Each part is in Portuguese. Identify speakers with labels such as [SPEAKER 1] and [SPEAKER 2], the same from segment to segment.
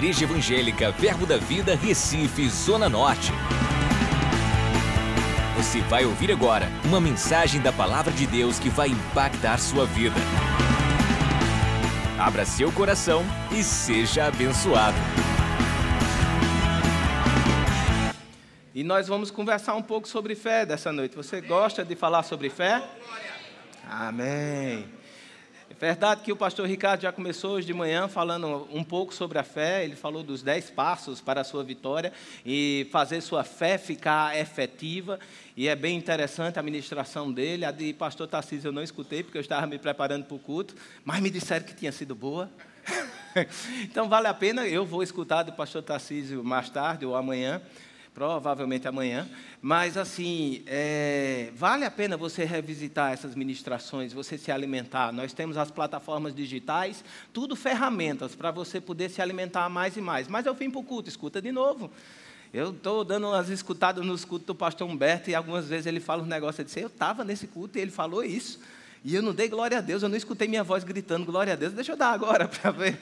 [SPEAKER 1] Igreja Evangélica Verbo da Vida, Recife, Zona Norte. Você vai ouvir agora uma mensagem da Palavra de Deus que vai impactar sua vida. Abra seu coração e seja abençoado.
[SPEAKER 2] E nós vamos conversar um pouco sobre fé dessa noite. Você gosta de falar sobre fé? Amém. Verdade que o pastor Ricardo já começou hoje de manhã falando um pouco sobre a fé. Ele falou dos dez passos para a sua vitória e fazer sua fé ficar efetiva. E é bem interessante a ministração dele. A de pastor Tarcísio eu não escutei porque eu estava me preparando para o culto, mas me disseram que tinha sido boa. então vale a pena. Eu vou escutar do pastor Tarcísio mais tarde ou amanhã provavelmente amanhã. Mas, assim, é, vale a pena você revisitar essas ministrações, você se alimentar. Nós temos as plataformas digitais, tudo ferramentas para você poder se alimentar mais e mais. Mas eu vim para o culto, escuta de novo. Eu estou dando umas escutadas nos cultos do pastor Humberto e algumas vezes ele fala um negócio, eu disse, eu estava nesse culto e ele falou isso. E eu não dei glória a Deus, eu não escutei minha voz gritando glória a Deus. Deixa eu dar agora para ver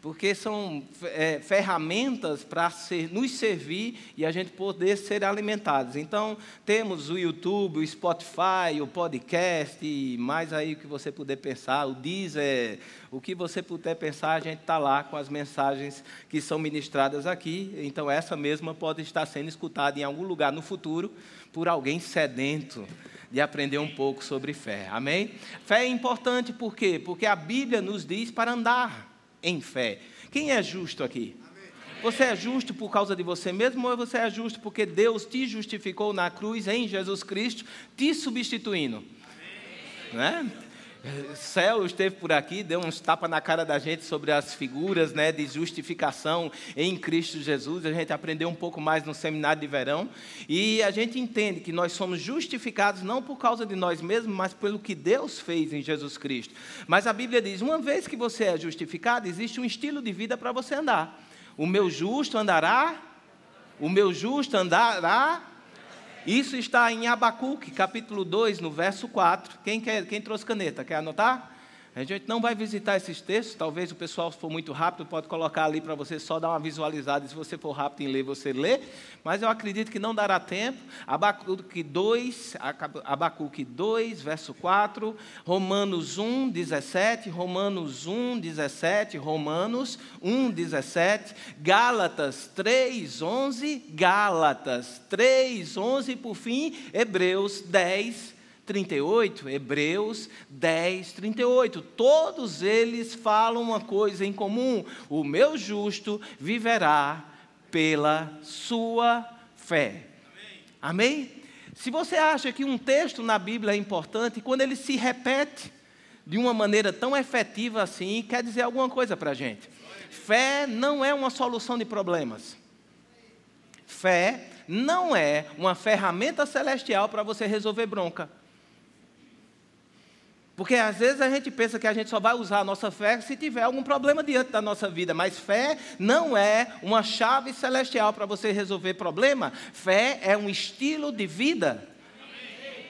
[SPEAKER 2] porque são é, ferramentas para ser, nos servir e a gente poder ser alimentados. Então, temos o YouTube, o Spotify, o podcast, e mais aí o que você puder pensar, o Deezer, o que você puder pensar, a gente está lá com as mensagens que são ministradas aqui. Então, essa mesma pode estar sendo escutada em algum lugar no futuro por alguém sedento de aprender um pouco sobre fé. Amém? Fé é importante por quê? Porque a Bíblia nos diz para andar em fé. Quem é justo aqui? Você é justo por causa de você mesmo ou você é justo porque Deus te justificou na cruz em Jesus Cristo, te substituindo? Né? Céu esteve por aqui, deu uns tapas na cara da gente sobre as figuras né, de justificação em Cristo Jesus. A gente aprendeu um pouco mais no seminário de verão. E a gente entende que nós somos justificados não por causa de nós mesmos, mas pelo que Deus fez em Jesus Cristo. Mas a Bíblia diz: uma vez que você é justificado, existe um estilo de vida para você andar. O meu justo andará, o meu justo andará isso está em Abacuque, capítulo 2, no verso 4. Quem, quer, quem trouxe caneta? Quer anotar? A gente não vai visitar esses textos, talvez o pessoal, se for muito rápido, pode colocar ali para você só dar uma visualizada, se você for rápido em ler, você lê, mas eu acredito que não dará tempo. Abacuque 2, Abacuque 2, verso 4, Romanos 1, 17, Romanos 1, 17, Romanos 1, 17, Gálatas 3, 11, Gálatas 3, 11, por fim, Hebreus 10, 38, Hebreus 10, 38. Todos eles falam uma coisa em comum: o meu justo viverá pela sua fé. Amém? Amém? Se você acha que um texto na Bíblia é importante, quando ele se repete de uma maneira tão efetiva assim, quer dizer alguma coisa para a gente. Fé não é uma solução de problemas. Fé não é uma ferramenta celestial para você resolver bronca. Porque às vezes a gente pensa que a gente só vai usar a nossa fé se tiver algum problema diante da nossa vida, mas fé não é uma chave celestial para você resolver problema. Fé é um estilo de vida.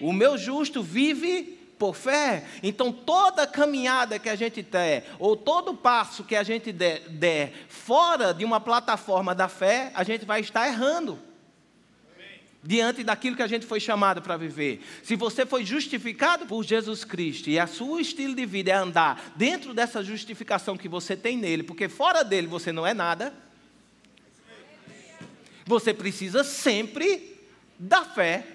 [SPEAKER 2] O meu justo vive por fé. Então, toda caminhada que a gente der, ou todo passo que a gente der, der fora de uma plataforma da fé, a gente vai estar errando diante daquilo que a gente foi chamado para viver. Se você foi justificado por Jesus Cristo e a seu estilo de vida é andar dentro dessa justificação que você tem nele, porque fora dele você não é nada, você precisa sempre da fé.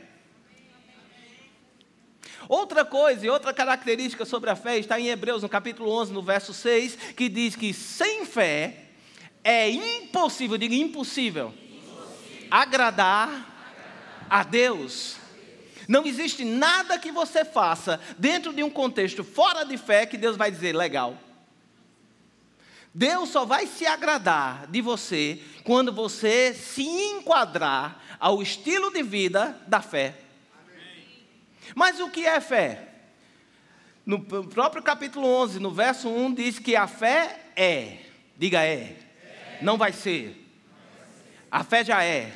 [SPEAKER 2] Outra coisa e outra característica sobre a fé está em Hebreus, no capítulo 11, no verso 6, que diz que sem fé é impossível, diga impossível, impossível. agradar a Deus. Não existe nada que você faça dentro de um contexto fora de fé que Deus vai dizer legal. Deus só vai se agradar de você quando você se enquadrar ao estilo de vida da fé. Mas o que é fé? No próprio capítulo 11, no verso 1, diz que a fé é. Diga é. é. Não vai ser. A fé já é.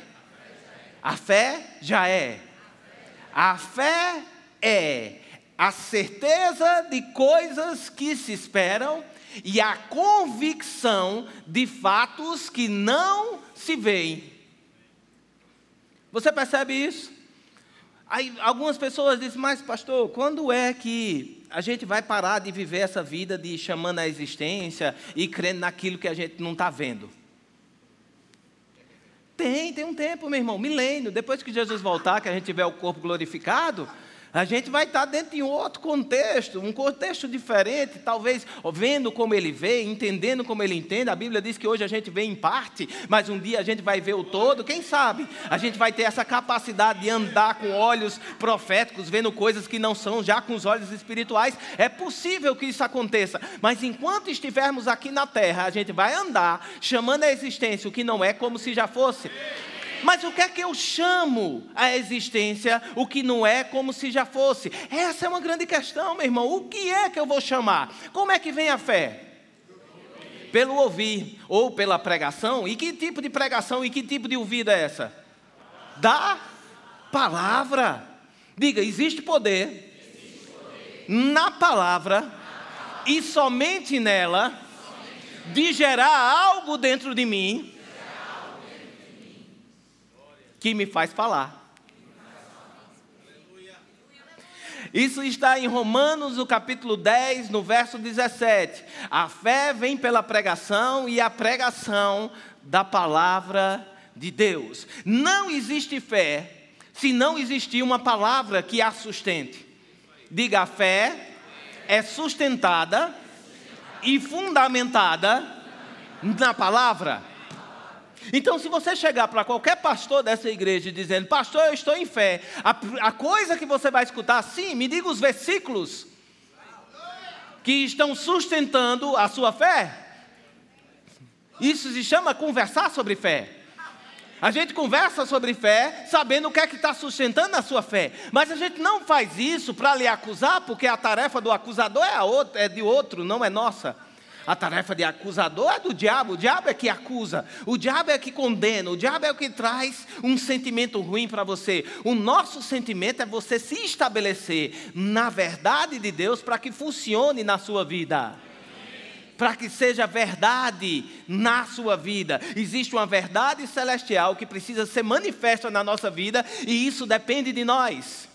[SPEAKER 2] A fé já é. A fé é a certeza de coisas que se esperam e a convicção de fatos que não se veem. Você percebe isso? Aí algumas pessoas dizem, mas pastor, quando é que a gente vai parar de viver essa vida de chamando a existência e crendo naquilo que a gente não está vendo? Tem, tem um tempo, meu irmão, milênio. Depois que Jesus voltar, que a gente tiver o corpo glorificado, a gente vai estar dentro de um outro contexto, um contexto diferente, talvez vendo como ele vê, entendendo como ele entende. A Bíblia diz que hoje a gente vê em parte, mas um dia a gente vai ver o todo. Quem sabe a gente vai ter essa capacidade de andar com olhos proféticos, vendo coisas que não são, já com os olhos espirituais. É possível que isso aconteça, mas enquanto estivermos aqui na terra, a gente vai andar chamando a existência o que não é como se já fosse. Mas o que é que eu chamo a existência, o que não é como se já fosse? Essa é uma grande questão, meu irmão. O que é que eu vou chamar? Como é que vem a fé? Pelo ouvir ou pela pregação? E que tipo de pregação e que tipo de ouvida é essa? Da palavra. Diga, existe poder na palavra e somente nela de gerar algo dentro de mim que me faz falar. Isso está em Romanos, no capítulo 10, no verso 17. A fé vem pela pregação e a pregação da palavra de Deus. Não existe fé se não existir uma palavra que a sustente. Diga, a fé é sustentada e fundamentada na palavra. Então, se você chegar para qualquer pastor dessa igreja dizendo, pastor, eu estou em fé, a, a coisa que você vai escutar, sim, me diga os versículos que estão sustentando a sua fé. Isso se chama conversar sobre fé. A gente conversa sobre fé, sabendo o que é que está sustentando a sua fé. Mas a gente não faz isso para lhe acusar, porque a tarefa do acusador é, outra, é de outro, não é nossa. A tarefa de acusador é do diabo. O diabo é que acusa, o diabo é que condena, o diabo é o que traz um sentimento ruim para você. O nosso sentimento é você se estabelecer na verdade de Deus para que funcione na sua vida. Para que seja verdade na sua vida. Existe uma verdade celestial que precisa ser manifesta na nossa vida e isso depende de nós.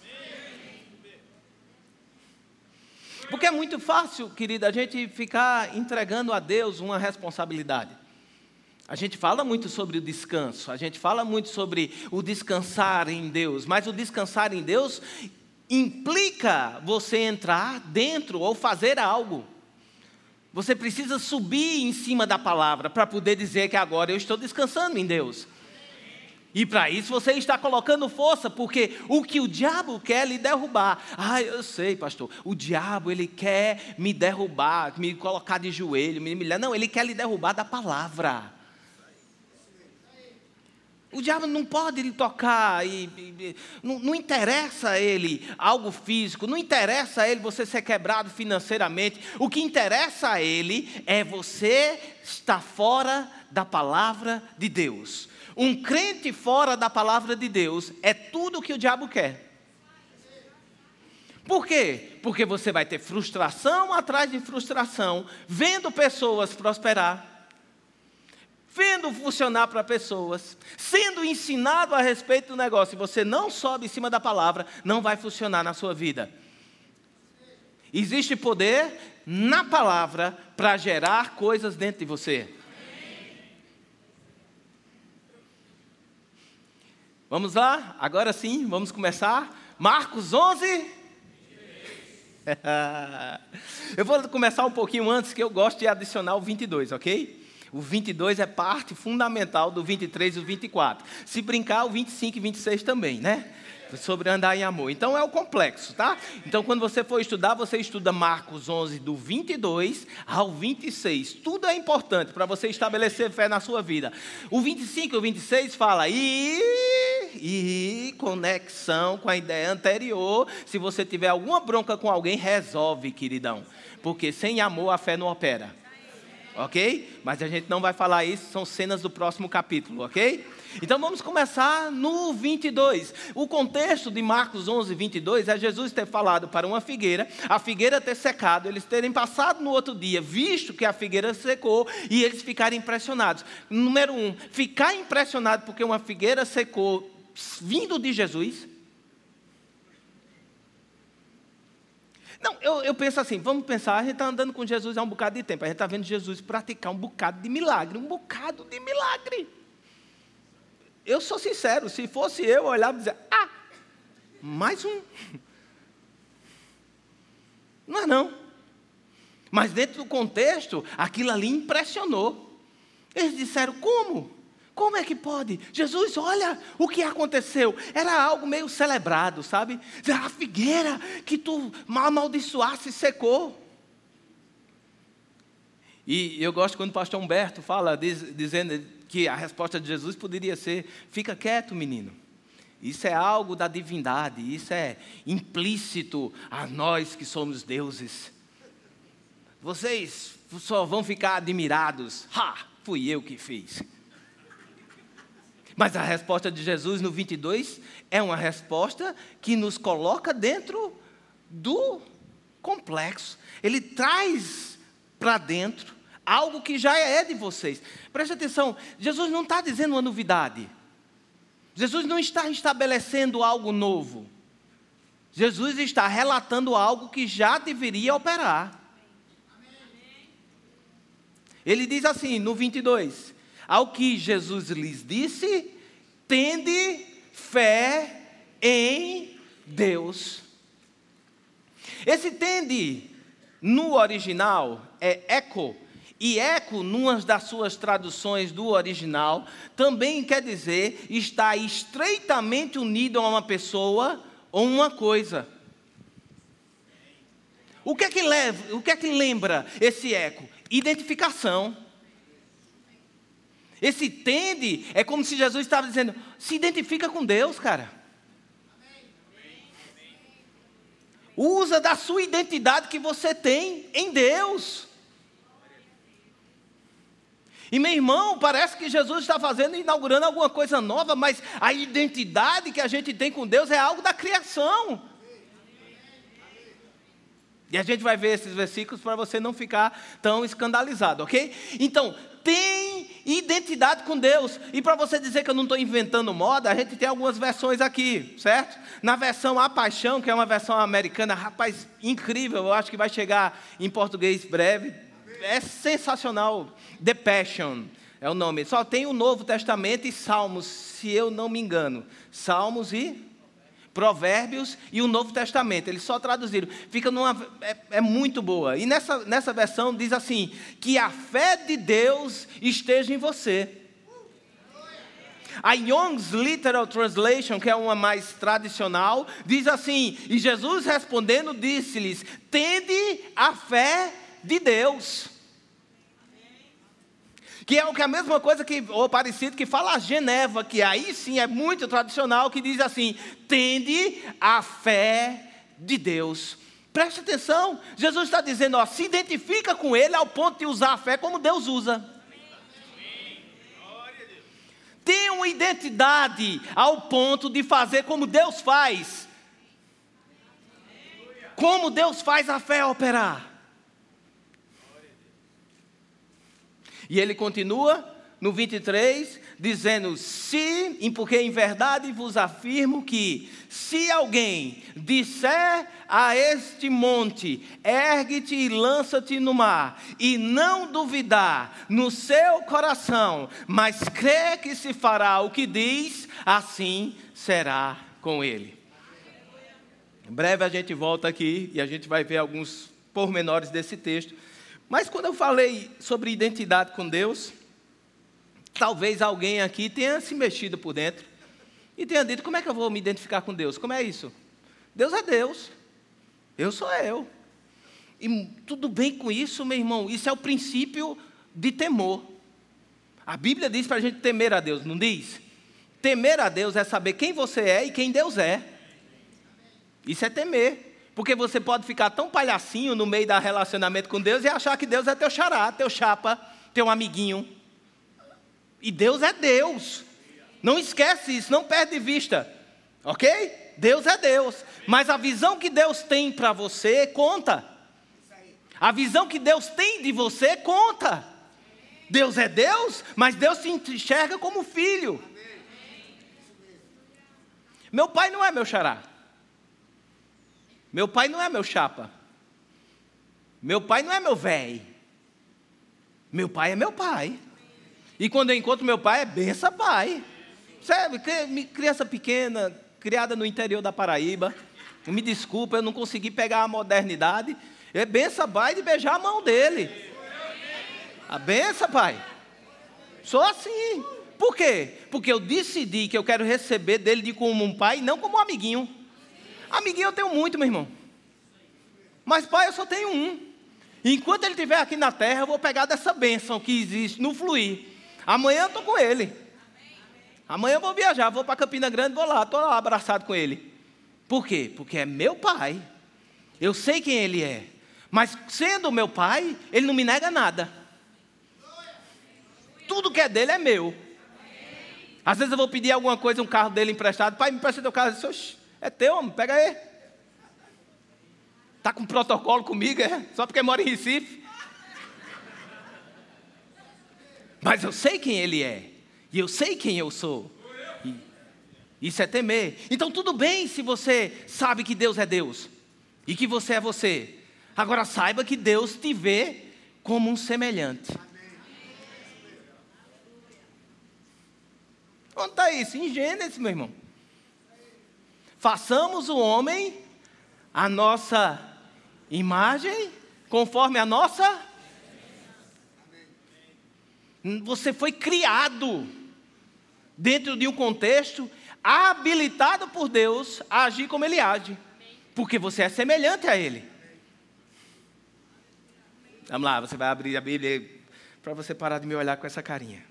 [SPEAKER 2] Porque é muito fácil, querida, a gente ficar entregando a Deus uma responsabilidade. A gente fala muito sobre o descanso, a gente fala muito sobre o descansar em Deus, mas o descansar em Deus implica você entrar dentro ou fazer algo. Você precisa subir em cima da palavra para poder dizer que agora eu estou descansando em Deus. E para isso você está colocando força, porque o que o diabo quer lhe derrubar. Ah, eu sei, pastor. O diabo ele quer me derrubar, me colocar de joelho, me humilhar. Não, ele quer lhe derrubar da palavra. O diabo não pode lhe tocar, e, e não, não, interessa a ele algo físico, não interessa a ele você ser quebrado financeiramente. O que interessa a ele é você estar fora da palavra de Deus. Um crente fora da palavra de Deus é tudo o que o diabo quer. Por quê? Porque você vai ter frustração atrás de frustração, vendo pessoas prosperar, vendo funcionar para pessoas, sendo ensinado a respeito do negócio, e você não sobe em cima da palavra, não vai funcionar na sua vida. Existe poder na palavra para gerar coisas dentro de você. Vamos lá? Agora sim, vamos começar. Marcos 11. eu vou começar um pouquinho antes, que eu gosto de adicionar o 22, ok? O 22 é parte fundamental do 23 e o 24. Se brincar, o 25 e 26 também, né? Sobre andar em amor. Então é o complexo, tá? Então quando você for estudar, você estuda Marcos 11 do 22 ao 26. Tudo é importante para você estabelecer fé na sua vida. O 25 e o 26 fala e e conexão com a ideia anterior. Se você tiver alguma bronca com alguém, resolve, queridão. Porque sem amor a fé não opera. OK? Mas a gente não vai falar isso, são cenas do próximo capítulo, OK? Então vamos começar no 22. O contexto de Marcos 11, 22 é Jesus ter falado para uma figueira, a figueira ter secado, eles terem passado no outro dia, visto que a figueira secou e eles ficarem impressionados. Número um, ficar impressionado porque uma figueira secou vindo de Jesus. Não, eu, eu penso assim, vamos pensar, a gente está andando com Jesus há um bocado de tempo, a gente está vendo Jesus praticar um bocado de milagre, um bocado de milagre eu sou sincero, se fosse eu, eu olhava e dizia, ah, mais um. Não é não. Mas dentro do contexto, aquilo ali impressionou. Eles disseram, como? Como é que pode? Jesus, olha o que aconteceu. Era algo meio celebrado, sabe? A figueira que tu amaldiçoasse secou. E eu gosto quando o pastor Humberto fala, diz, dizendo, que a resposta de Jesus poderia ser: fica quieto, menino. Isso é algo da divindade, isso é implícito a nós que somos deuses. Vocês só vão ficar admirados. Ha! Fui eu que fiz. Mas a resposta de Jesus no 22 é uma resposta que nos coloca dentro do complexo. Ele traz para dentro algo que já é de vocês. Preste atenção, Jesus não está dizendo uma novidade. Jesus não está estabelecendo algo novo. Jesus está relatando algo que já deveria operar. Ele diz assim no 22: Ao que Jesus lhes disse, tende fé em Deus. Esse tende, no original, é eco, e eco, numa das suas traduções do original, também quer dizer estar estreitamente unido a uma pessoa ou uma coisa. O que é que leva, o que é que lembra esse eco? Identificação. Esse tende é como se Jesus estava dizendo: se identifica com Deus, cara. Usa da sua identidade que você tem em Deus. E meu irmão, parece que Jesus está fazendo, inaugurando alguma coisa nova, mas a identidade que a gente tem com Deus é algo da criação. E a gente vai ver esses versículos para você não ficar tão escandalizado, ok? Então, tem identidade com Deus. E para você dizer que eu não estou inventando moda, a gente tem algumas versões aqui, certo? Na versão A Paixão, que é uma versão americana, rapaz, incrível, eu acho que vai chegar em português breve, é sensacional. The Passion é o nome. Só tem o Novo Testamento e Salmos, se eu não me engano. Salmos e Provérbios e o Novo Testamento. Eles só traduziram. Fica numa. É, é, muito boa. E nessa, nessa versão diz assim: que a fé de Deus esteja em você. A Young's Literal Translation, que é uma mais tradicional, diz assim: E Jesus respondendo disse-lhes: Tende a fé de Deus. Que é que é a mesma coisa que, ou parecido, que fala a Geneva, que aí sim é muito tradicional, que diz assim: tende a fé de Deus. Preste atenção, Jesus está dizendo, ó, se identifica com Ele ao ponto de usar a fé como Deus usa. Tenha uma identidade ao ponto de fazer como Deus faz. Como Deus faz a fé operar. E ele continua no 23, dizendo: Se, porque em verdade vos afirmo que, se alguém disser a este monte, ergue-te e lança-te no mar, e não duvidar no seu coração, mas crê que se fará o que diz, assim será com ele. Em breve a gente volta aqui e a gente vai ver alguns pormenores desse texto. Mas quando eu falei sobre identidade com Deus, talvez alguém aqui tenha se mexido por dentro e tenha dito: como é que eu vou me identificar com Deus? Como é isso? Deus é Deus, eu sou eu. E tudo bem com isso, meu irmão, isso é o princípio de temor. A Bíblia diz para a gente temer a Deus, não diz? Temer a Deus é saber quem você é e quem Deus é. Isso é temer. Porque você pode ficar tão palhacinho no meio da relacionamento com Deus e achar que Deus é teu xará, teu chapa, teu amiguinho. E Deus é Deus. Não esquece isso, não perde de vista. Ok? Deus é Deus. Mas a visão que Deus tem para você conta. A visão que Deus tem de você conta. Deus é Deus, mas Deus te enxerga como filho. Meu pai não é meu xará. Meu pai não é meu chapa. Meu pai não é meu velho. Meu pai é meu pai. E quando eu encontro meu pai, é benção pai. Sabe, criança pequena, criada no interior da Paraíba. Me desculpa, eu não consegui pegar a modernidade. É benção pai de beijar a mão dele. A benção, pai. Sou assim. Por quê? Porque eu decidi que eu quero receber dele como um pai, não como um amiguinho. Amiguinho eu tenho muito, meu irmão. Mas pai eu só tenho um. Enquanto ele estiver aqui na terra, eu vou pegar dessa bênção que existe no fluir. Amanhã eu estou com ele. Amanhã eu vou viajar, vou para Campina Grande, vou lá, estou lá abraçado com ele. Por quê? Porque é meu pai. Eu sei quem ele é. Mas sendo meu pai, ele não me nega nada. Tudo que é dele é meu. Às vezes eu vou pedir alguma coisa, um carro dele emprestado. Pai, me presta teu carro. Eu disse, é teu, homem, pega aí. Está com protocolo comigo, é? Só porque mora em Recife. Mas eu sei quem ele é. E eu sei quem eu sou. E isso é temer. Então tudo bem se você sabe que Deus é Deus. E que você é você. Agora saiba que Deus te vê como um semelhante. Onde está isso? Em Gênesis, meu irmão. Façamos o homem a nossa imagem, conforme a nossa. Você foi criado dentro de um contexto habilitado por Deus a agir como Ele age, porque você é semelhante a Ele. Vamos lá, você vai abrir a Bíblia para você parar de me olhar com essa carinha.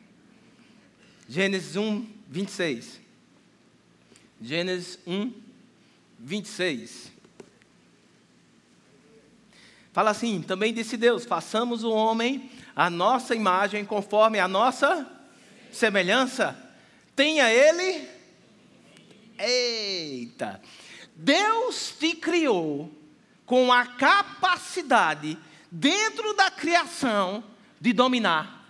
[SPEAKER 2] Gênesis 1, 26. Gênesis 1, 26. Fala assim: também disse Deus: façamos o homem a nossa imagem, conforme a nossa semelhança. Tenha ele. Eita! Deus te criou com a capacidade, dentro da criação, de dominar.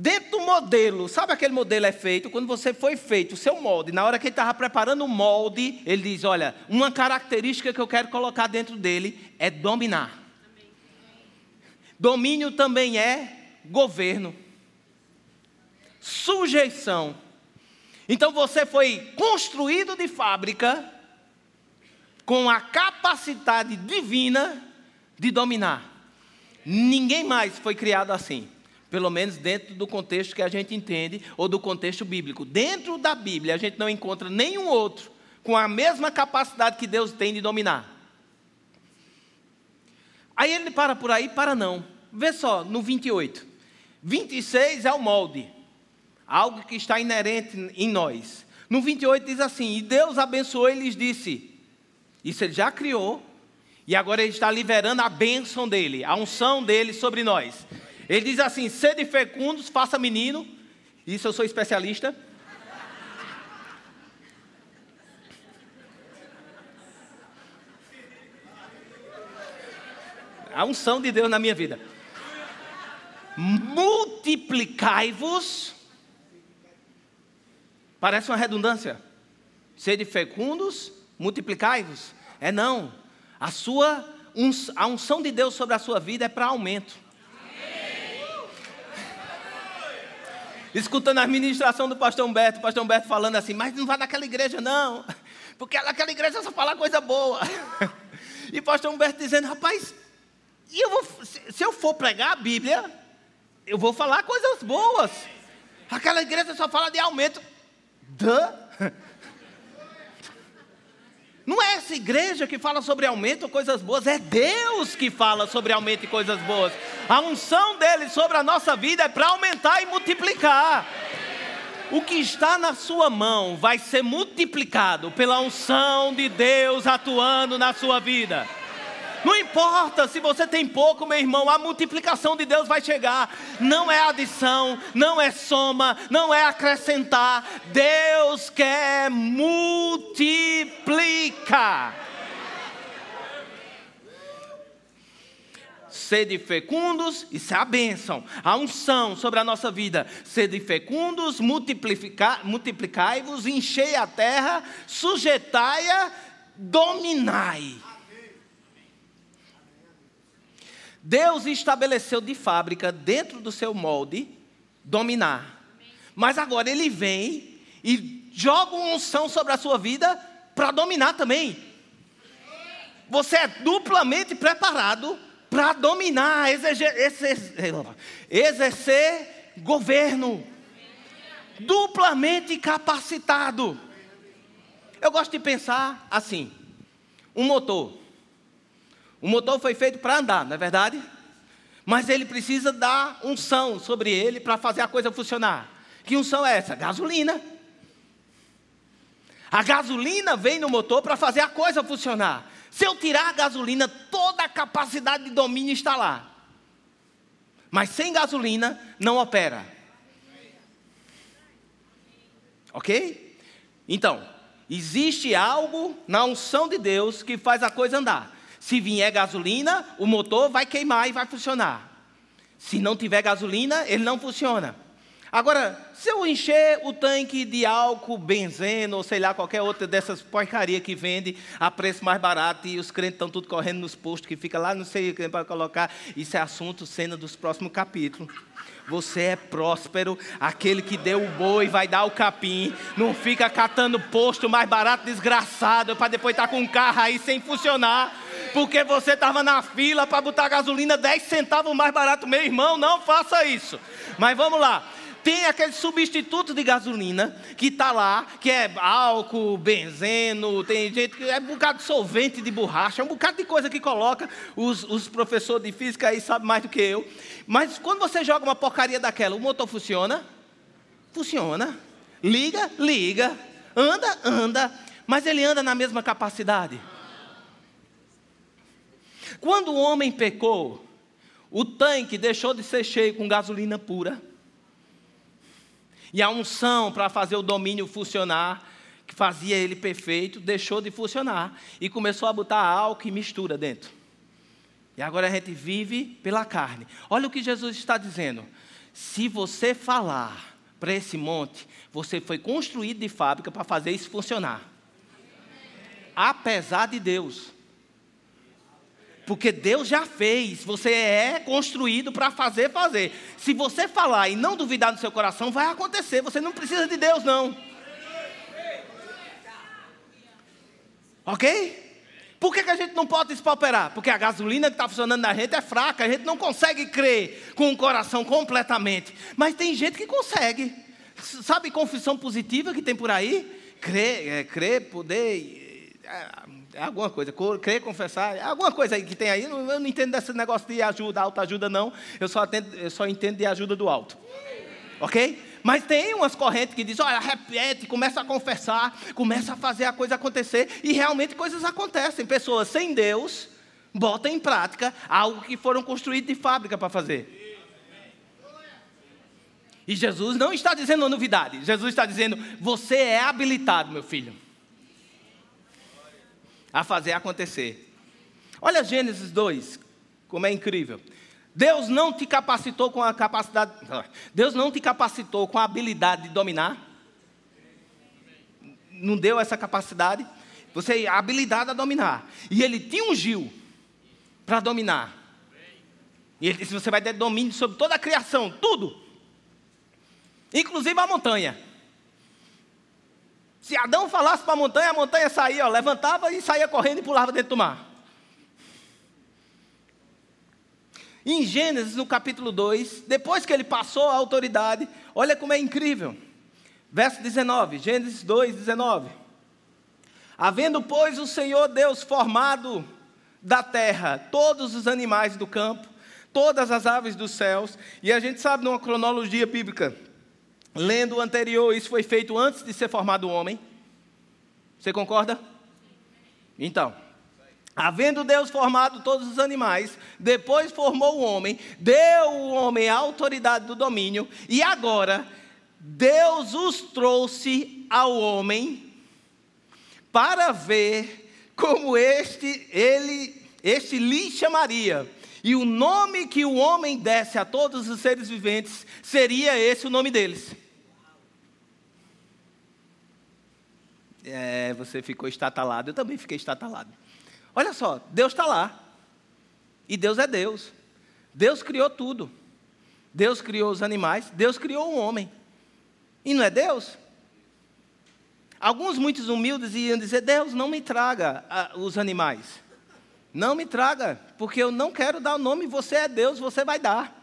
[SPEAKER 2] Dentro do modelo, sabe aquele modelo é feito? Quando você foi feito, o seu molde, na hora que ele estava preparando o molde, ele diz: Olha, uma característica que eu quero colocar dentro dele é dominar. Domínio também é governo, sujeição. Então você foi construído de fábrica com a capacidade divina de dominar. Ninguém mais foi criado assim. Pelo menos dentro do contexto que a gente entende, ou do contexto bíblico. Dentro da Bíblia, a gente não encontra nenhum outro com a mesma capacidade que Deus tem de dominar. Aí ele para por aí, para não. Vê só, no 28. 26 é o molde, algo que está inerente em nós. No 28 diz assim: E Deus abençoou e lhes disse: Isso ele já criou, e agora ele está liberando a bênção dele, a unção dele sobre nós. Ele diz assim: sede fecundos, faça menino. Isso eu sou especialista. A unção de Deus na minha vida. Multiplicai-vos. Parece uma redundância. Sede fecundos, multiplicai-vos. É não. A sua a unção de Deus sobre a sua vida é para aumento. Escutando a administração do pastor Humberto, o pastor Humberto falando assim, mas não vai naquela igreja não, porque naquela igreja só fala coisa boa. E o pastor Humberto dizendo, rapaz, eu vou, se eu for pregar a Bíblia, eu vou falar coisas boas. Aquela igreja só fala de aumento. Duh. Não é essa igreja que fala sobre aumento ou coisas boas, é Deus que fala sobre aumento e coisas boas. A unção dele sobre a nossa vida é para aumentar e multiplicar. O que está na sua mão vai ser multiplicado pela unção de Deus atuando na sua vida. Não importa se você tem pouco, meu irmão, a multiplicação de Deus vai chegar. Não é adição, não é soma, não é acrescentar. Deus quer multiplicar. Sede fecundos, isso é a bênção, a unção sobre a nossa vida. Sede fecundos, multiplicai-vos, enchei a terra, sujeitai-a, dominai. Deus estabeleceu de fábrica, dentro do seu molde, dominar. Mas agora ele vem e joga uma unção sobre a sua vida para dominar também. Você é duplamente preparado para dominar, exercer, governo. Duplamente capacitado. Eu gosto de pensar assim: um motor. O motor foi feito para andar, não é verdade? Mas ele precisa dar unção sobre ele para fazer a coisa funcionar. Que unção é essa? Gasolina. A gasolina vem no motor para fazer a coisa funcionar. Se eu tirar a gasolina, toda a capacidade de domínio está lá. Mas sem gasolina, não opera. Ok? Então, existe algo na unção de Deus que faz a coisa andar. Se vier gasolina, o motor vai queimar e vai funcionar. Se não tiver gasolina, ele não funciona. Agora, se eu encher o tanque de álcool, benzeno, ou sei lá, qualquer outra dessas porcarias que vende a preço mais barato e os crentes estão tudo correndo nos postos que fica lá, não sei quem para colocar, isso é assunto, cena dos próximos capítulos. Você é próspero, aquele que deu o boi vai dar o capim, não fica catando posto mais barato, desgraçado, para depois estar tá com um carro aí sem funcionar porque você estava na fila para botar gasolina 10 centavos mais barato. Meu irmão, não faça isso. Mas vamos lá. Tem aquele substituto de gasolina que está lá, que é álcool, benzeno, tem gente que é um bocado de solvente de borracha, é um bocado de coisa que coloca. Os, os professores de física aí sabem mais do que eu. Mas quando você joga uma porcaria daquela, o motor funciona? Funciona. Liga, liga. Anda, anda. Mas ele anda na mesma capacidade. Quando o homem pecou, o tanque deixou de ser cheio com gasolina pura. E a unção para fazer o domínio funcionar, que fazia ele perfeito, deixou de funcionar. E começou a botar álcool e mistura dentro. E agora a gente vive pela carne. Olha o que Jesus está dizendo. Se você falar para esse monte, você foi construído de fábrica para fazer isso funcionar. Apesar de Deus. Porque Deus já fez, você é construído para fazer, fazer. Se você falar e não duvidar no seu coração, vai acontecer. Você não precisa de Deus, não. Ok? Por que, que a gente não pode espalperar? Porque a gasolina que está funcionando na gente é fraca, a gente não consegue crer com o coração completamente. Mas tem gente que consegue. Sabe confissão positiva que tem por aí? Crer, é, crer poder. É, é alguma coisa, crer, confessar, é alguma coisa aí que tem aí. Eu não entendo desse negócio de ajuda, alta ajuda, não. Eu só, atendo, eu só entendo de ajuda do alto. Ok? Mas tem umas correntes que dizem, olha, repete, começa a confessar, começa a fazer a coisa acontecer, e realmente coisas acontecem. Pessoas sem Deus botam em prática algo que foram construídos de fábrica para fazer. E Jesus não está dizendo novidade, Jesus está dizendo, você é habilitado, meu filho a fazer acontecer. Olha Gênesis 2, como é incrível. Deus não te capacitou com a capacidade, Deus não te capacitou com a habilidade de dominar. Não deu essa capacidade. Você a habilidade a dominar. E ele te ungiu para dominar. E ele disse: você vai ter domínio sobre toda a criação, tudo. Inclusive a montanha. Se Adão falasse para a montanha, a montanha saía, ó, levantava e saía correndo e pulava dentro do mar. Em Gênesis, no capítulo 2, depois que ele passou a autoridade, olha como é incrível. Verso 19, Gênesis 2, 19. Havendo, pois, o Senhor Deus formado da terra todos os animais do campo, todas as aves dos céus, e a gente sabe numa cronologia bíblica lendo o anterior, isso foi feito antes de ser formado o homem. Você concorda? Então, Havendo Deus formado todos os animais, depois formou o homem, deu ao homem a autoridade do domínio, e agora Deus os trouxe ao homem para ver como este ele este lhe chamaria. E o nome que o homem desse a todos os seres viventes seria esse o nome deles. É, você ficou estatalado, eu também fiquei estatalado. Olha só, Deus está lá. E Deus é Deus. Deus criou tudo. Deus criou os animais, Deus criou o homem. E não é Deus? Alguns, muitos humildes, iam dizer: Deus, não me traga ah, os animais. Não me traga, porque eu não quero dar o nome, você é Deus, você vai dar.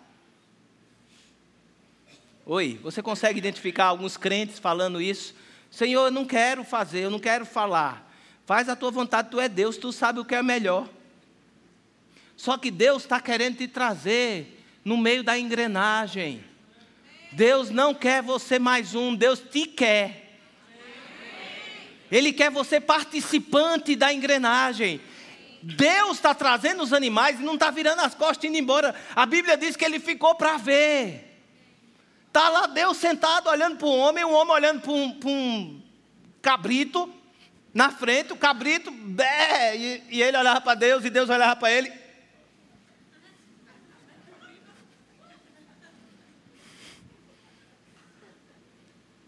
[SPEAKER 2] Oi, você consegue identificar alguns crentes falando isso? Senhor, eu não quero fazer, eu não quero falar. Faz a tua vontade, tu é Deus, tu sabe o que é melhor. Só que Deus está querendo te trazer no meio da engrenagem. Deus não quer você mais um, Deus te quer. Ele quer você participante da engrenagem. Deus está trazendo os animais e não está virando as costas e indo embora. A Bíblia diz que ele ficou para ver. Está lá Deus sentado olhando para o homem, o homem olhando para um, um, cabrito na frente, o cabrito, bé, e, e ele olhava para Deus e Deus olhava para ele.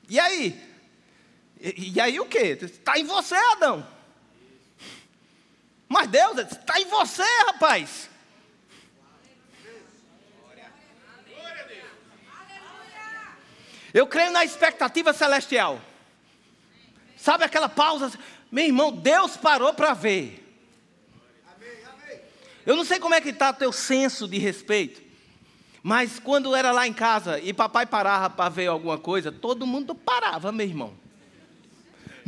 [SPEAKER 2] E aí? E, e aí o que? Está em você, Adão. Mas Deus está em você, rapaz. Eu creio na expectativa celestial. Sabe aquela pausa? Meu irmão, Deus parou para ver. Eu não sei como é que está o teu senso de respeito. Mas quando era lá em casa e papai parava para ver alguma coisa, todo mundo parava, meu irmão.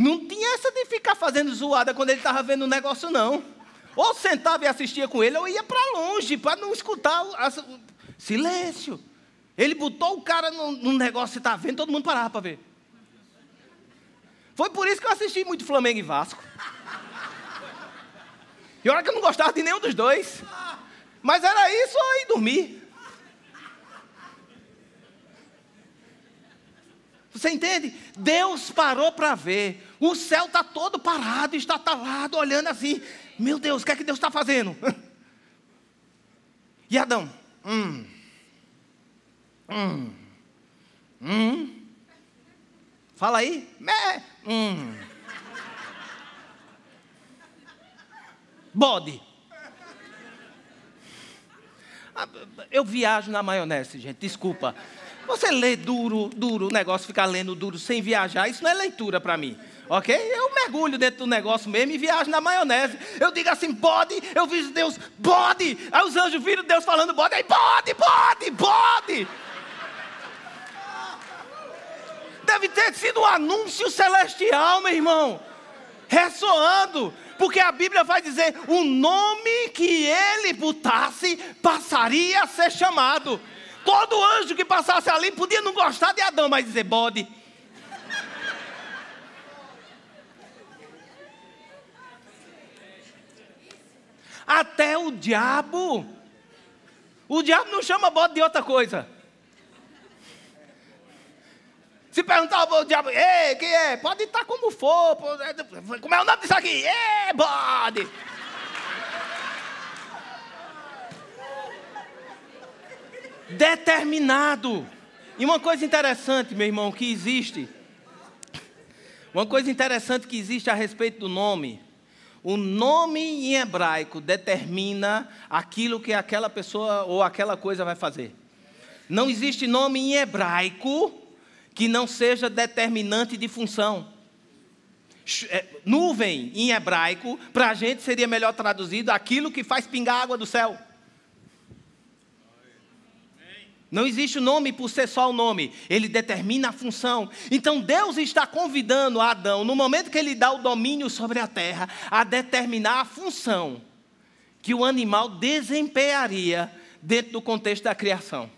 [SPEAKER 2] Não tinha essa de ficar fazendo zoada quando ele estava vendo o negócio, não. Ou sentava e assistia com ele, ou ia para longe, para não escutar. O... Silêncio. Ele botou o cara num, negócio que está vendo, todo mundo parava para ver. Foi por isso que eu assisti muito Flamengo e Vasco. E olha que eu não gostava de nenhum dos dois. Mas era isso ir dormir. Você entende? Deus parou para ver. O céu está todo parado, está talado, olhando assim. Meu Deus, o que é que Deus está fazendo? E Adão? Hum. Hum. Hum. Fala aí. Mé. Hum. Bode. Ah, eu viajo na maionese, gente, desculpa. Você lê duro, duro, o negócio ficar lendo duro sem viajar, isso não é leitura para mim. Ok? Eu mergulho dentro do negócio mesmo e viajo na maionese. Eu digo assim, bode, eu vi Deus, bode. Aí os anjos viram Deus falando bode, aí bode, bode, bode. Deve ter sido um anúncio celestial, meu irmão. Ressoando. Porque a Bíblia vai dizer: o nome que ele botasse passaria a ser chamado. Todo anjo que passasse ali podia não gostar de Adão, mas dizer bode. Até o diabo. O diabo não chama bode de outra coisa. Se perguntar ao diabo, ei, quem é? Pode estar como for. Como é o nome disso aqui? É, bode. Determinado. E uma coisa interessante, meu irmão, que existe. Uma coisa interessante que existe a respeito do nome. O nome em hebraico determina aquilo que aquela pessoa ou aquela coisa vai fazer. Não existe nome em hebraico que não seja determinante de função. É, nuvem em hebraico, para a gente seria melhor traduzido aquilo que faz pingar água do céu. Não existe o nome por ser só o nome, ele determina a função. Então Deus está convidando Adão, no momento que ele dá o domínio sobre a terra, a determinar a função que o animal desempenharia dentro do contexto da criação.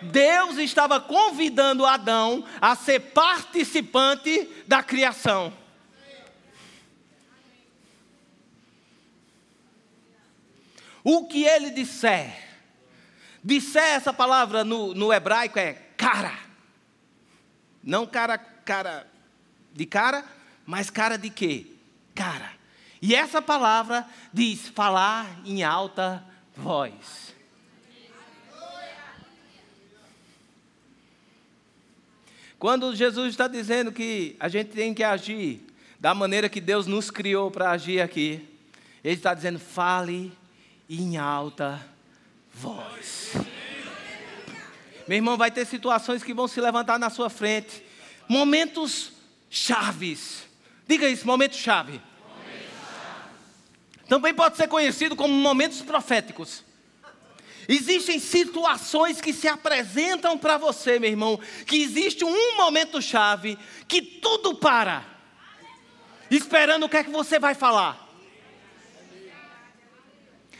[SPEAKER 2] Deus estava convidando Adão a ser participante da criação. o que ele disser. Disser essa palavra no, no hebraico é cara. Não cara, cara de cara, mas cara de quê? Cara. E essa palavra diz falar em alta voz. Quando Jesus está dizendo que a gente tem que agir da maneira que Deus nos criou para agir aqui, Ele está dizendo: fale em alta voz. Meu irmão, vai ter situações que vão se levantar na sua frente, momentos chaves. Diga isso, momento chave. Também pode ser conhecido como momentos proféticos. Existem situações que se apresentam para você, meu irmão, que existe um momento chave que tudo para, esperando o que é que você vai falar.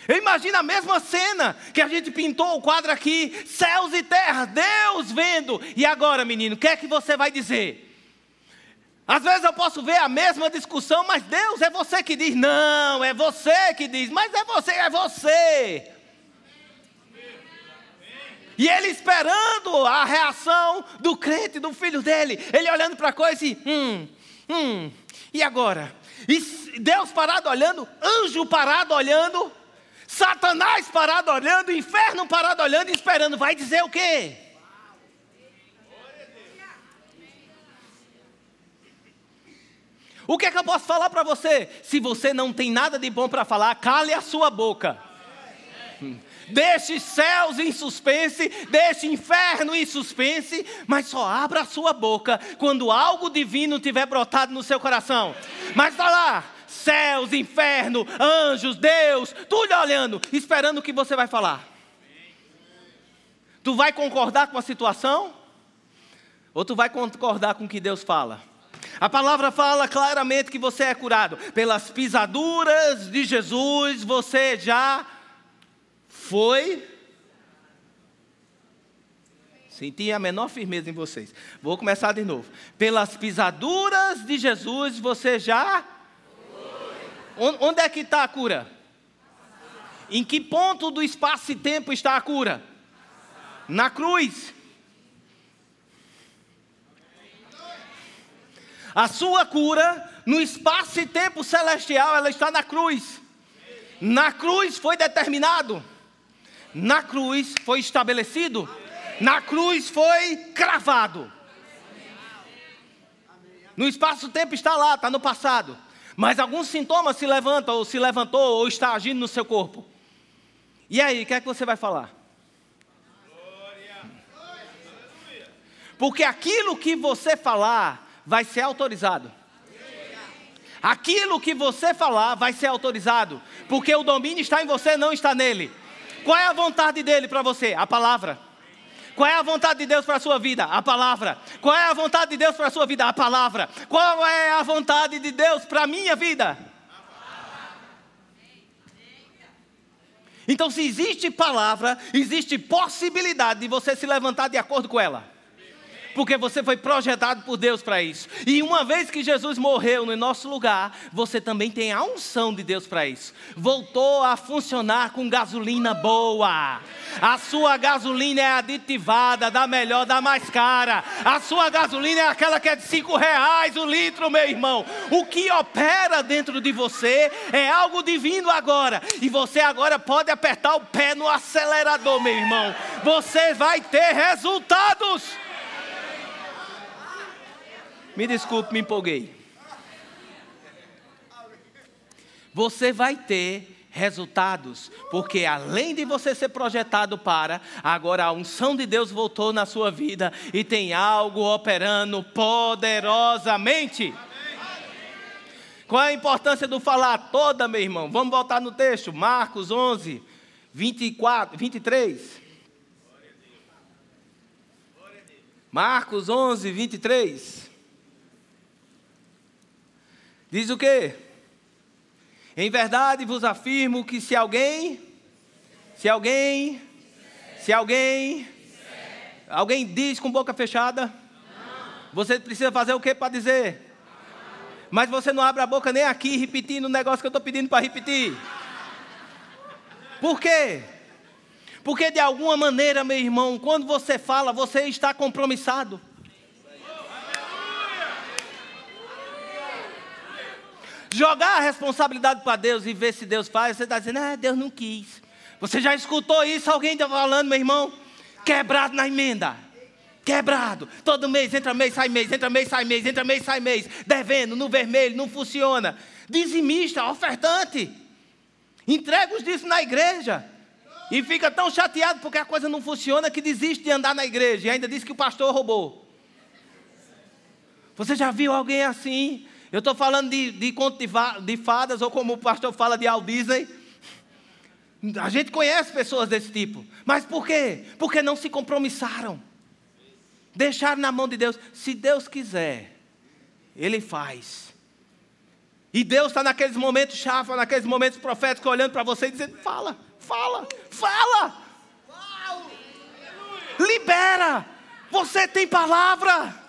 [SPEAKER 2] Eu imagino a mesma cena que a gente pintou o quadro aqui, céus e terra, Deus vendo. E agora, menino, o que é que você vai dizer? Às vezes eu posso ver a mesma discussão, mas Deus é você que diz, não, é você que diz, mas é você, é você. E ele esperando a reação do crente, do filho dele. Ele olhando para a coisa e, hum, hum, e agora? E Deus parado olhando, anjo parado olhando, Satanás parado olhando, inferno parado olhando e esperando. Vai dizer o quê? O que é que eu posso falar para você? Se você não tem nada de bom para falar, cale a sua boca. Deixe céus em suspense, deixe inferno em suspense, mas só abra a sua boca quando algo divino tiver brotado no seu coração. Mas está lá, céus, inferno, anjos, Deus, tudo olhando, esperando o que você vai falar. Tu vai concordar com a situação? Ou tu vai concordar com o que Deus fala? A palavra fala claramente que você é curado. Pelas pisaduras de Jesus, você já foi. Senti a menor firmeza em vocês. Vou começar de novo. Pelas pisaduras de Jesus, você já. Foi. Onde é que está a cura? Em que ponto do espaço e tempo está a cura? Na cruz. A sua cura, no espaço e tempo celestial, ela está na cruz. Na cruz foi determinado. Na cruz foi estabelecido. Na cruz foi cravado. No espaço-tempo está lá, está no passado. Mas alguns sintomas se levantam, ou se levantou, ou está agindo no seu corpo. E aí, o que é que você vai falar? Porque aquilo que você falar vai ser autorizado. Aquilo que você falar vai ser autorizado, porque o domínio está em você, não está nele. Qual é a vontade dele para você? A palavra. Qual é a vontade de Deus para a sua vida? A palavra. Qual é a vontade de Deus para a sua vida? A palavra. Qual é a vontade de Deus para a minha vida? Então, se existe palavra, existe possibilidade de você se levantar de acordo com ela porque você foi projetado por Deus para isso. E uma vez que Jesus morreu no nosso lugar, você também tem a unção de Deus para isso. Voltou a funcionar com gasolina boa. A sua gasolina é aditivada, da melhor, da mais cara. A sua gasolina é aquela que é de cinco reais o litro, meu irmão. O que opera dentro de você é algo divino agora. E você agora pode apertar o pé no acelerador, meu irmão. Você vai ter resultados. Me desculpe, me empolguei. Você vai ter resultados, porque além de você ser projetado para, agora a unção de Deus voltou na sua vida e tem algo operando poderosamente. Qual é a importância do falar toda, meu irmão? Vamos voltar no texto, Marcos 11, 24, 23. Marcos 11, 23. Diz o quê? Em verdade vos afirmo que se alguém, se alguém, se alguém, alguém diz com boca fechada, você precisa fazer o que para dizer? Mas você não abre a boca nem aqui repetindo o negócio que eu estou pedindo para repetir. Por quê? Porque de alguma maneira, meu irmão, quando você fala, você está compromissado. Jogar a responsabilidade para Deus e ver se Deus faz, você está dizendo, ah, Deus não quis. Você já escutou isso? Alguém está falando, meu irmão? Quebrado na emenda. Quebrado. Todo mês, entra mês, sai mês, entra mês, sai mês, entra mês, sai mês. Devendo, no vermelho, não funciona. Dizimista, ofertante. Entrega os dízimos na igreja. E fica tão chateado porque a coisa não funciona que desiste de andar na igreja. E ainda diz que o pastor roubou. Você já viu alguém assim? Eu estou falando de, de conto de, de fadas, ou como o pastor fala de Walt Disney. A gente conhece pessoas desse tipo. Mas por quê? Porque não se compromissaram. Deixaram na mão de Deus. Se Deus quiser, Ele faz. E Deus está naqueles momentos chave, naqueles momentos proféticos, olhando para você e dizendo: fala, fala, fala. Libera. Você tem palavra.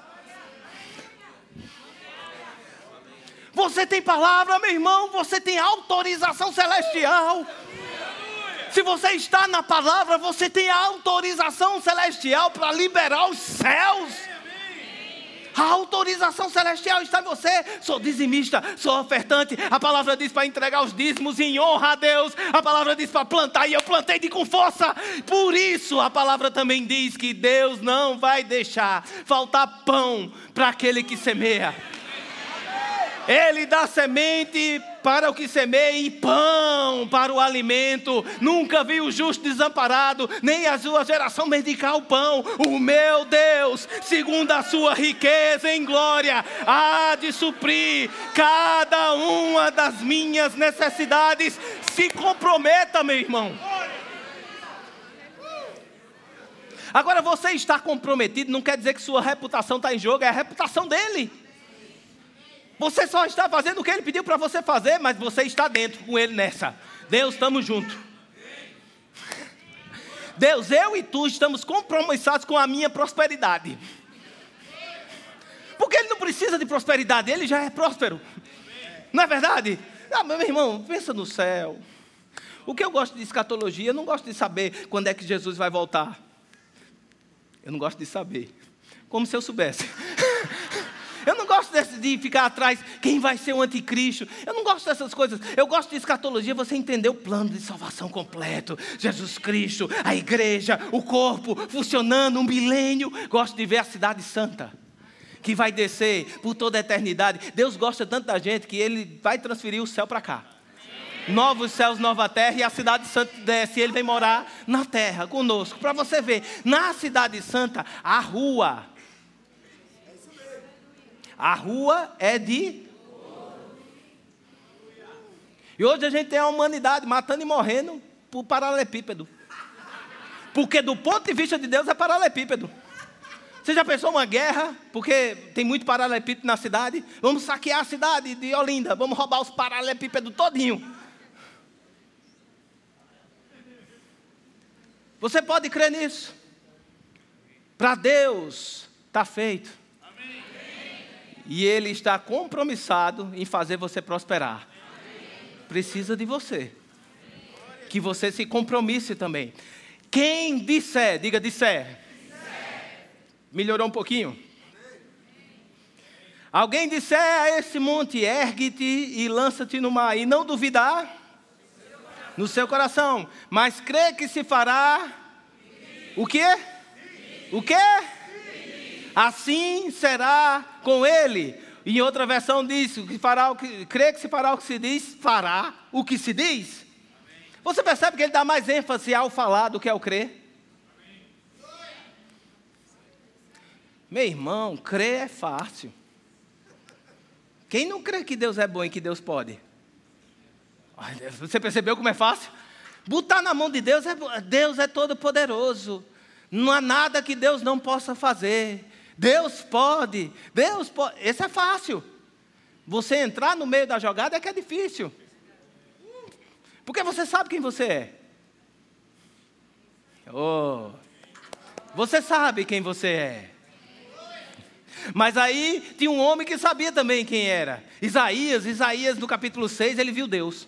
[SPEAKER 2] Você tem palavra, meu irmão, você tem autorização celestial. Se você está na palavra, você tem autorização celestial para liberar os céus. A autorização celestial está em você. Sou dizimista, sou ofertante. A palavra diz para entregar os dízimos em honra a Deus. A palavra diz para plantar e eu plantei de com força. Por isso a palavra também diz que Deus não vai deixar faltar pão para aquele que semeia. Ele dá semente para o que semeia e pão para o alimento. Nunca vi o justo desamparado, nem a sua geração medicar o pão. O meu Deus, segundo a sua riqueza em glória, há de suprir cada uma das minhas necessidades. Se comprometa, meu irmão. Agora, você está comprometido não quer dizer que sua reputação está em jogo, é a reputação dele. Você só está fazendo o que ele pediu para você fazer, mas você está dentro com ele nessa. Deus, estamos juntos. Deus, eu e tu estamos compromissados com a minha prosperidade. Porque ele não precisa de prosperidade, ele já é próspero. Não é verdade? Ah, meu irmão, pensa no céu. O que eu gosto de escatologia, eu não gosto de saber quando é que Jesus vai voltar. Eu não gosto de saber. Como se eu soubesse. Eu não gosto de ficar atrás, quem vai ser o anticristo. Eu não gosto dessas coisas. Eu gosto de escatologia, você entender o plano de salvação completo. Jesus Cristo, a igreja, o corpo funcionando, um milênio. Gosto de ver a cidade santa que vai descer por toda a eternidade. Deus gosta tanto da gente que Ele vai transferir o céu para cá. Novos céus, nova terra, e a cidade santa desce, ele vem morar na terra conosco. Para você ver, na cidade santa, a rua a rua é de. E hoje a gente tem a humanidade matando e morrendo por paralelepípedo. Porque do ponto de vista de Deus é paralelepípedo. Você já pensou uma guerra? Porque tem muito paralelepípedo na cidade. Vamos saquear a cidade de Olinda. Vamos roubar os paralelepípedos todinho. Você pode crer nisso? Para Deus está feito. E Ele está compromissado em fazer você prosperar. Precisa de você. Que você se compromisse também. Quem disser, diga disser. Melhorou um pouquinho? Alguém disser a esse monte, ergue-te e lança-te no mar, e não duvidar no seu coração, mas crê que se fará o quê? O quê? Assim será com ele. Em outra versão diz que fará o que crê que se fará o que se diz, fará o que se diz. Você percebe que ele dá mais ênfase ao falar do que ao crer? Meu irmão, crer é fácil. Quem não crê que Deus é bom e que Deus pode? Você percebeu como é fácil? Botar na mão de Deus é Deus é todo poderoso. Não há nada que Deus não possa fazer. Deus pode, Deus pode. Esse é fácil. Você entrar no meio da jogada é que é difícil. Porque você sabe quem você é. Oh, você sabe quem você é. Mas aí tinha um homem que sabia também quem era. Isaías, Isaías no capítulo 6, ele viu Deus.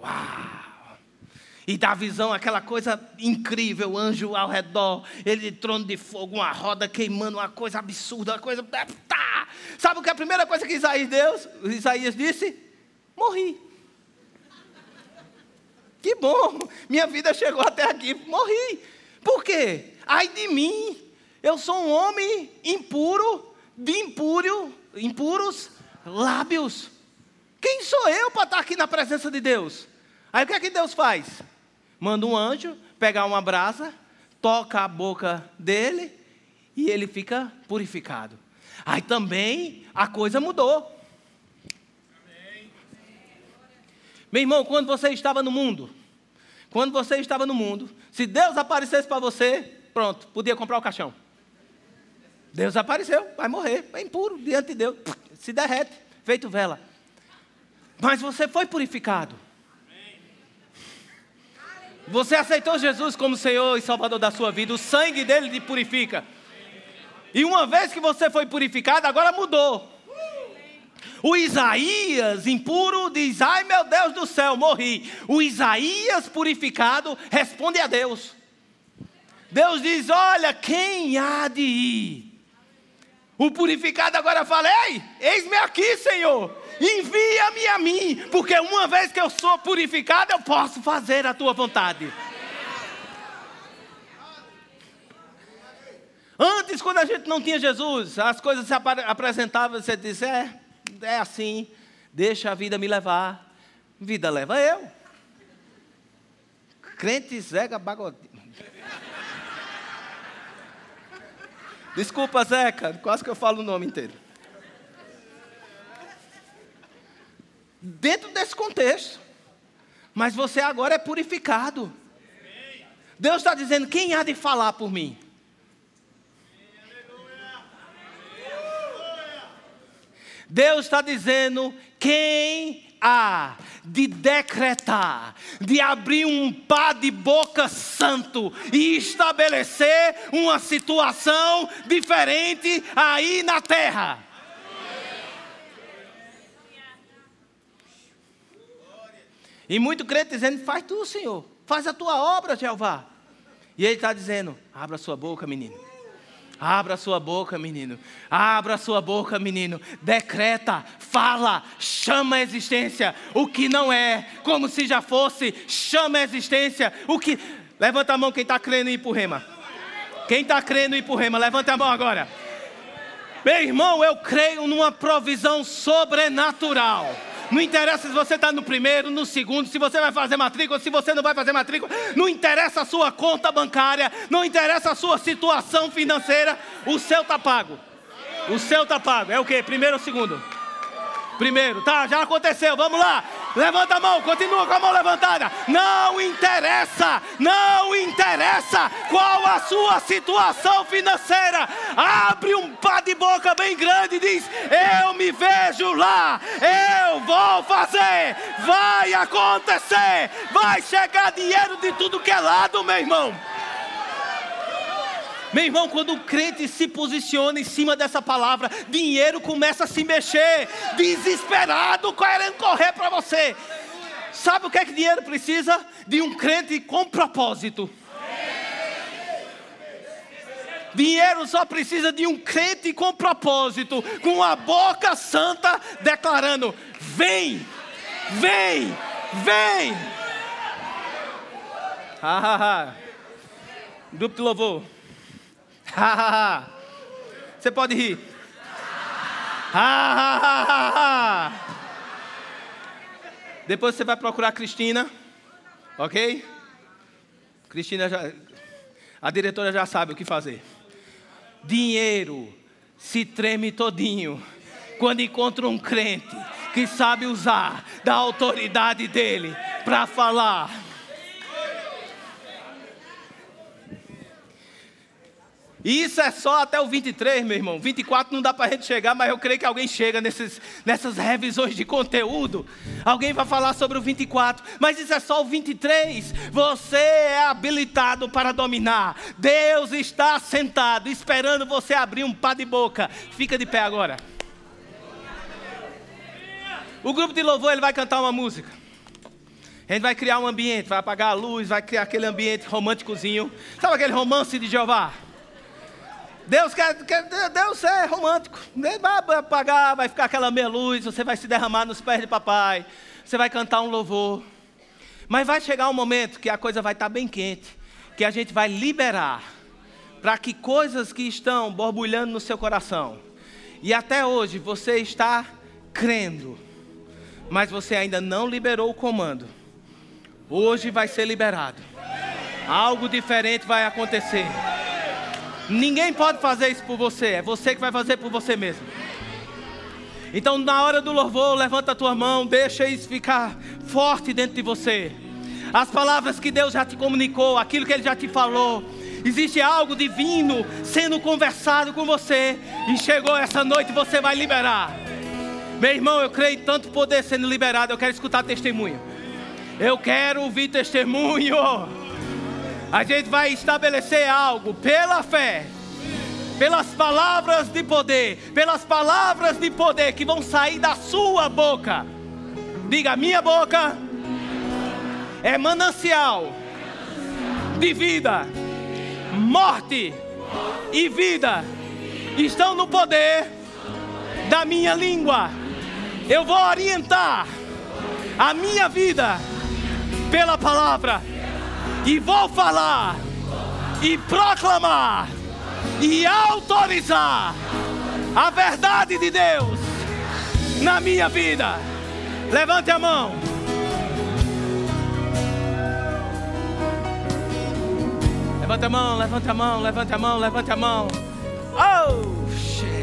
[SPEAKER 2] Uau! E dá visão, aquela coisa incrível, anjo ao redor, ele trono de fogo, uma roda queimando, uma coisa absurda, uma coisa. Tá! Sabe o que é a primeira coisa que Isaías, Deus, Isaías disse? Morri. Que bom, minha vida chegou até aqui, morri. Por quê? Ai de mim, eu sou um homem impuro, de impúrio, impuros lábios. Quem sou eu para estar aqui na presença de Deus? Aí o que é que Deus faz? Manda um anjo pegar uma brasa, toca a boca dele e ele fica purificado. Aí também a coisa mudou. Meu irmão, quando você estava no mundo, quando você estava no mundo, se Deus aparecesse para você, pronto, podia comprar o caixão. Deus apareceu, vai morrer, é impuro diante de Deus, se derrete, feito vela. Mas você foi purificado. Você aceitou Jesus como Senhor e Salvador da sua vida, o sangue dele te purifica. E uma vez que você foi purificado, agora mudou. O Isaías impuro diz: Ai meu Deus do céu, morri. O Isaías purificado responde a Deus. Deus diz: Olha, quem há de ir? O purificado agora fala: Ei, eis-me aqui, Senhor. Envia-me a mim, porque uma vez que eu sou purificado, eu posso fazer a tua vontade. Antes, quando a gente não tinha Jesus, as coisas se apresentavam, você disse: É, é assim, deixa a vida me levar. Vida leva eu. Crente Zeca Bagodinho. Desculpa, Zeca, quase que eu falo o nome inteiro. Dentro desse contexto. Mas você agora é purificado. Deus está dizendo: quem há de falar por mim? Deus está dizendo: quem há de decretar, de abrir um pá de boca santo e estabelecer uma situação diferente aí na terra. E muito crente dizendo: Faz tu, Senhor, faz a tua obra, Jeová. E ele está dizendo: Abra sua boca, menino. Abra sua boca, menino. Abra sua boca, menino. Decreta, fala, chama a existência. O que não é, como se já fosse, chama a existência. O que. Levanta a mão quem está crendo em ir rema. Quem está crendo em ir rema, levanta a mão agora. Meu irmão, eu creio numa provisão sobrenatural. Não interessa se você está no primeiro, no segundo, se você vai fazer matrícula, se você não vai fazer matrícula. Não interessa a sua conta bancária, não interessa a sua situação financeira. O seu está pago. O seu está pago. É o que? Primeiro ou segundo? Primeiro, tá, já aconteceu, vamos lá. Levanta a mão, continua com a mão levantada. Não interessa, não interessa qual a sua situação financeira. Abre um pá de boca bem grande e diz: Eu me vejo lá, eu vou fazer, vai acontecer, vai chegar dinheiro de tudo que é lado, meu irmão. Meu irmão, quando o crente se posiciona em cima dessa palavra, dinheiro começa a se mexer, desesperado, querendo correr para você. Sabe o que é que dinheiro precisa? De um crente com propósito. Dinheiro só precisa de um crente com propósito, com a boca santa declarando: vem, vem, vem. Ha, ha, ha. Grupo de louvor. Você pode rir. Depois você vai procurar a Cristina, ok? Cristina já, a diretora já sabe o que fazer. Dinheiro se treme todinho quando encontra um crente que sabe usar da autoridade dele para falar E isso é só até o 23, meu irmão. 24 não dá para a gente chegar, mas eu creio que alguém chega nesses, nessas revisões de conteúdo. Alguém vai falar sobre o 24, mas isso é só o 23. Você é habilitado para dominar. Deus está sentado, esperando você abrir um pá de boca. Fica de pé agora. O grupo de louvor ele vai cantar uma música. A gente vai criar um ambiente, vai apagar a luz, vai criar aquele ambiente românticozinho. Sabe aquele romance de Jeová? Deus quer, quer Deus é romântico. Ele vai apagar, vai ficar aquela meia luz, você vai se derramar nos pés de papai, você vai cantar um louvor. Mas vai chegar um momento que a coisa vai estar bem quente, que a gente vai liberar para que coisas que estão borbulhando no seu coração, e até hoje você está crendo, mas você ainda não liberou o comando Hoje vai ser liberado. Algo diferente vai acontecer. Ninguém pode fazer isso por você, é você que vai fazer por você mesmo. Então, na hora do louvor, levanta a tua mão, deixa isso ficar forte dentro de você. As palavras que Deus já te comunicou, aquilo que Ele já te falou, existe algo divino sendo conversado com você, e chegou essa noite você vai liberar. Meu irmão, eu creio em tanto poder sendo liberado, eu quero escutar testemunho. Eu quero ouvir testemunho. A gente vai estabelecer algo pela fé, pelas palavras de poder, pelas palavras de poder que vão sair da sua boca. Diga, minha boca é manancial de vida, morte e vida estão no poder da minha língua. Eu vou orientar a minha vida pela palavra e vou falar e proclamar e autorizar a verdade de Deus na minha vida. Levante a mão. Levante a mão, levante a mão, levante a mão, levante a mão. Oh,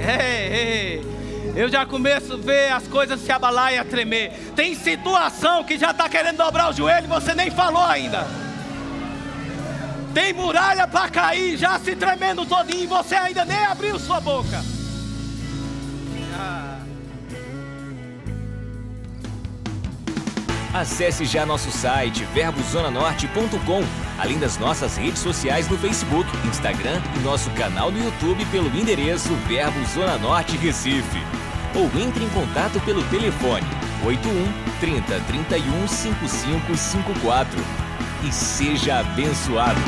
[SPEAKER 2] hey, hey. Eu já começo a ver as coisas se abalar e a tremer. Tem situação que já está querendo dobrar o joelho e você nem falou ainda. Tem muralha para cair, já se tremendo todinho você ainda nem abriu sua boca.
[SPEAKER 1] Ah. Acesse já nosso site verbozonanorte.com, além das nossas redes sociais no Facebook, Instagram e nosso canal no YouTube pelo endereço Verbo Zona Norte Recife ou entre em contato pelo telefone 81 30 31 5554 e seja abençoado.